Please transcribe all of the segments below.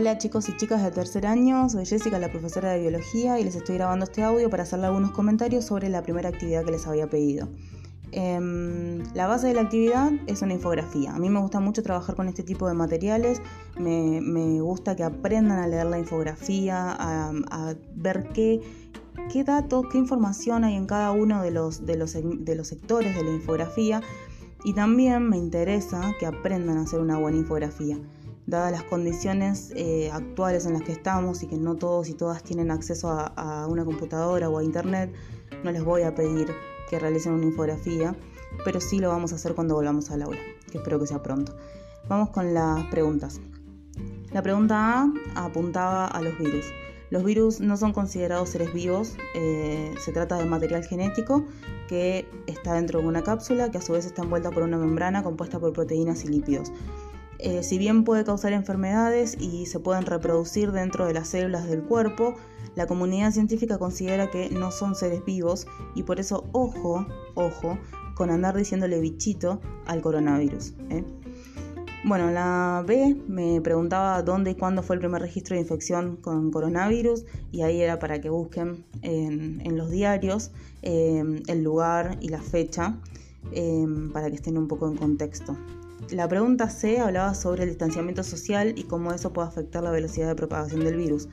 Hola chicos y chicas de tercer año, soy Jessica, la profesora de biología, y les estoy grabando este audio para hacerle algunos comentarios sobre la primera actividad que les había pedido. Em, la base de la actividad es una infografía. A mí me gusta mucho trabajar con este tipo de materiales, me, gusta que aprendan a leer la infografía, a, ver qué, qué datos, qué información hay en cada uno de los, de los, de los sectores de la infografía y también me interesa que aprendan a hacer una buena infografía dadas las condiciones eh, actuales en las que estamos y que no todos y todas tienen acceso a, una computadora o a internet, no les voy a pedir que realicen una infografía, pero sí lo vamos a hacer cuando volvamos al aula, que espero que sea pronto. Vamos con las preguntas. La pregunta A apuntaba a los virus. Los virus no son considerados seres vivos, eh, se trata de material genético que está dentro de una cápsula que a su vez está envuelta por una membrana compuesta por proteínas y lípidos. Eh, si bien puede causar enfermedades y se pueden reproducir dentro de las células del cuerpo, la comunidad científica considera que no son seres vivos y por eso ojo, ojo, con andar diciéndole bichito al coronavirus. ¿eh? Bueno, la B me preguntaba dónde y cuándo fue el primer registro de infección con coronavirus y ahí era para que busquen en, los diarios eh, el lugar y la fecha para que estén un poco en contexto. La pregunta C hablaba sobre el distanciamiento social y cómo eso puede afectar la velocidad de propagación del virus.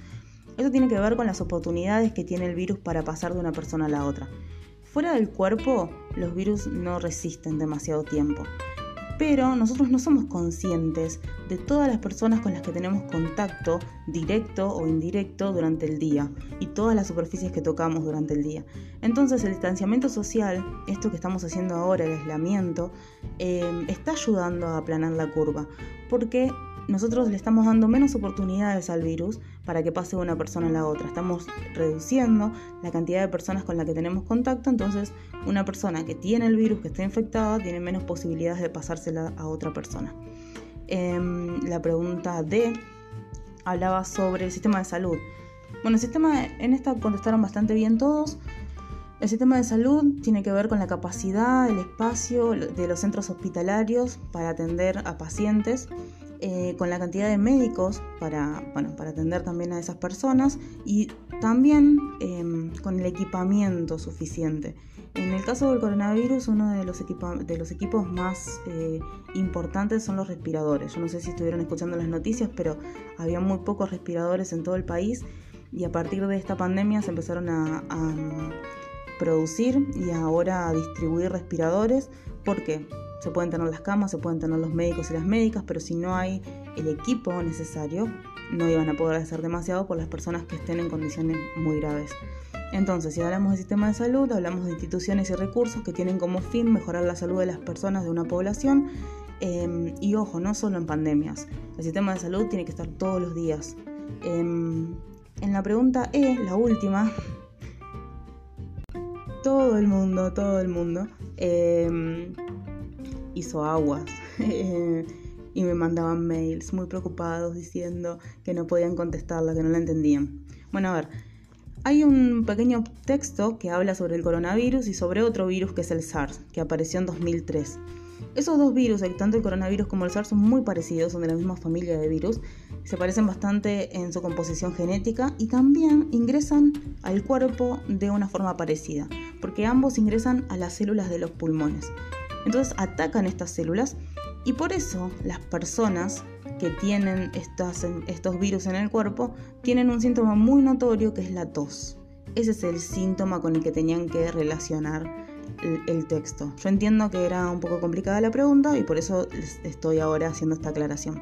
Esto tiene que ver con las oportunidades que tiene el virus para pasar de una persona a la otra. Fuera del cuerpo, los virus no resisten demasiado tiempo pero nosotros no somos conscientes de todas las personas con las que tenemos contacto directo o indirecto durante el día y todas las superficies que tocamos durante el día. Entonces el distanciamiento social, esto que estamos haciendo ahora, el aislamiento, eh, está ayudando a aplanar la curva, porque nosotros le estamos dando menos oportunidades al virus para que pase de una persona a la otra. Estamos reduciendo la cantidad de personas con las que tenemos contacto, entonces una persona que tiene el virus, que está infectada, tiene menos posibilidades de pasársela a otra persona. Em, la pregunta D hablaba sobre el sistema de salud. Bueno, el sistema, en esta contestaron bastante bien todos. El sistema de salud tiene que ver con la capacidad, el espacio de los centros hospitalarios para atender a pacientes eh, con la cantidad de médicos para, para atender también a esas personas y también em, con el equipamiento suficiente. En el caso del coronavirus, uno de los, de los equipos más eh, importantes son los respiradores. Yo no sé si estuvieron escuchando las noticias, pero había muy pocos respiradores en todo el país y a partir de esta pandemia se empezaron a producir y ahora a distribuir respiradores. ¿Por qué? Se pueden tener las camas, se pueden tener los médicos y las médicas, pero si no hay el equipo necesario, no iban a poder hacer demasiado por las personas que estén en condiciones muy graves. Entonces, si hablamos del sistema de salud, hablamos de instituciones y recursos que tienen como fin mejorar la salud de las personas de una población. Em, y ojo, no solo en pandemias. El sistema de salud tiene que estar todos los días. Em, en la pregunta E, la última, todo el mundo, todo el mundo em, hizo aguas y me mandaban mails muy preocupados diciendo que no podían contestarla, que no la entendían. Bueno, a ver, hay un pequeño texto que habla sobre el coronavirus y sobre otro virus que es el SARS, que apareció en 2003. Esos dos virus, tanto el coronavirus como el SARS, son muy parecidos, son de la misma familia de virus, se parecen bastante en su composición genética y también ingresan al cuerpo de una forma parecida, porque ambos ingresan a las células de los pulmones. Entonces atacan estas células y por eso las personas que tienen estos virus en el cuerpo tienen un síntoma muy notorio que es la tos. Ese es el síntoma con el que tenían que relacionar el, texto. Yo entiendo que era un poco complicada la pregunta y por eso estoy ahora haciendo esta aclaración.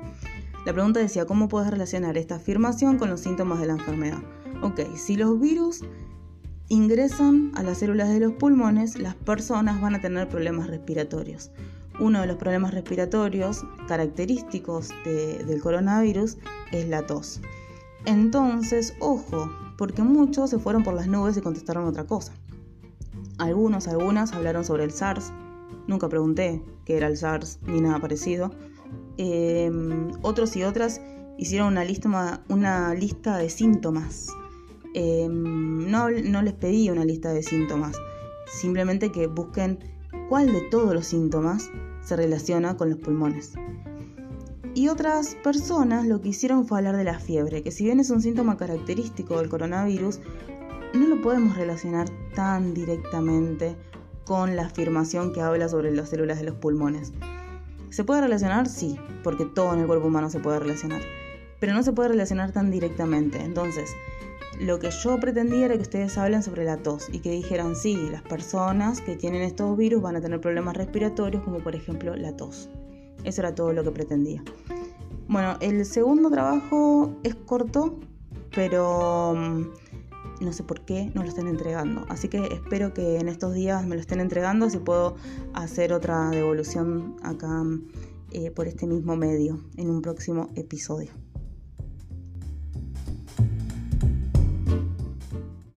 La pregunta decía, ¿cómo puedes relacionar esta afirmación con los síntomas de la enfermedad? Ok, si los virus ingresan a las células de los pulmones, las personas van a tener problemas respiratorios. Uno de los problemas respiratorios característicos del coronavirus es la tos. Entonces, ojo, porque muchos se fueron por las nubes y contestaron otra cosa. Algunos, algunas hablaron sobre el SARS. Nunca pregunté qué era el SARS ni nada parecido. Em, otros y otras hicieron una lista, una lista de síntomas Em, no, no les pedí una lista de síntomas, simplemente que busquen cuál de todos los síntomas se relaciona con los pulmones. Y otras personas lo que hicieron fue hablar de la fiebre, que si bien es un síntoma característico del coronavirus, no lo podemos relacionar tan directamente con la afirmación que habla sobre las células de los pulmones. ¿Se puede relacionar? Sí, porque todo en el cuerpo humano se puede relacionar, pero no se puede relacionar tan directamente. Entonces, lo que yo pretendía era que ustedes hablen sobre la tos y que dijeran, sí, las personas que tienen estos virus van a tener problemas respiratorios, como por ejemplo la tos. Eso era todo lo que pretendía. Bueno, el segundo trabajo es corto, pero mm, no sé por qué no lo están entregando. Así que espero que en estos días me lo estén entregando, si puedo hacer otra devolución acá eh, por este mismo medio en un próximo episodio.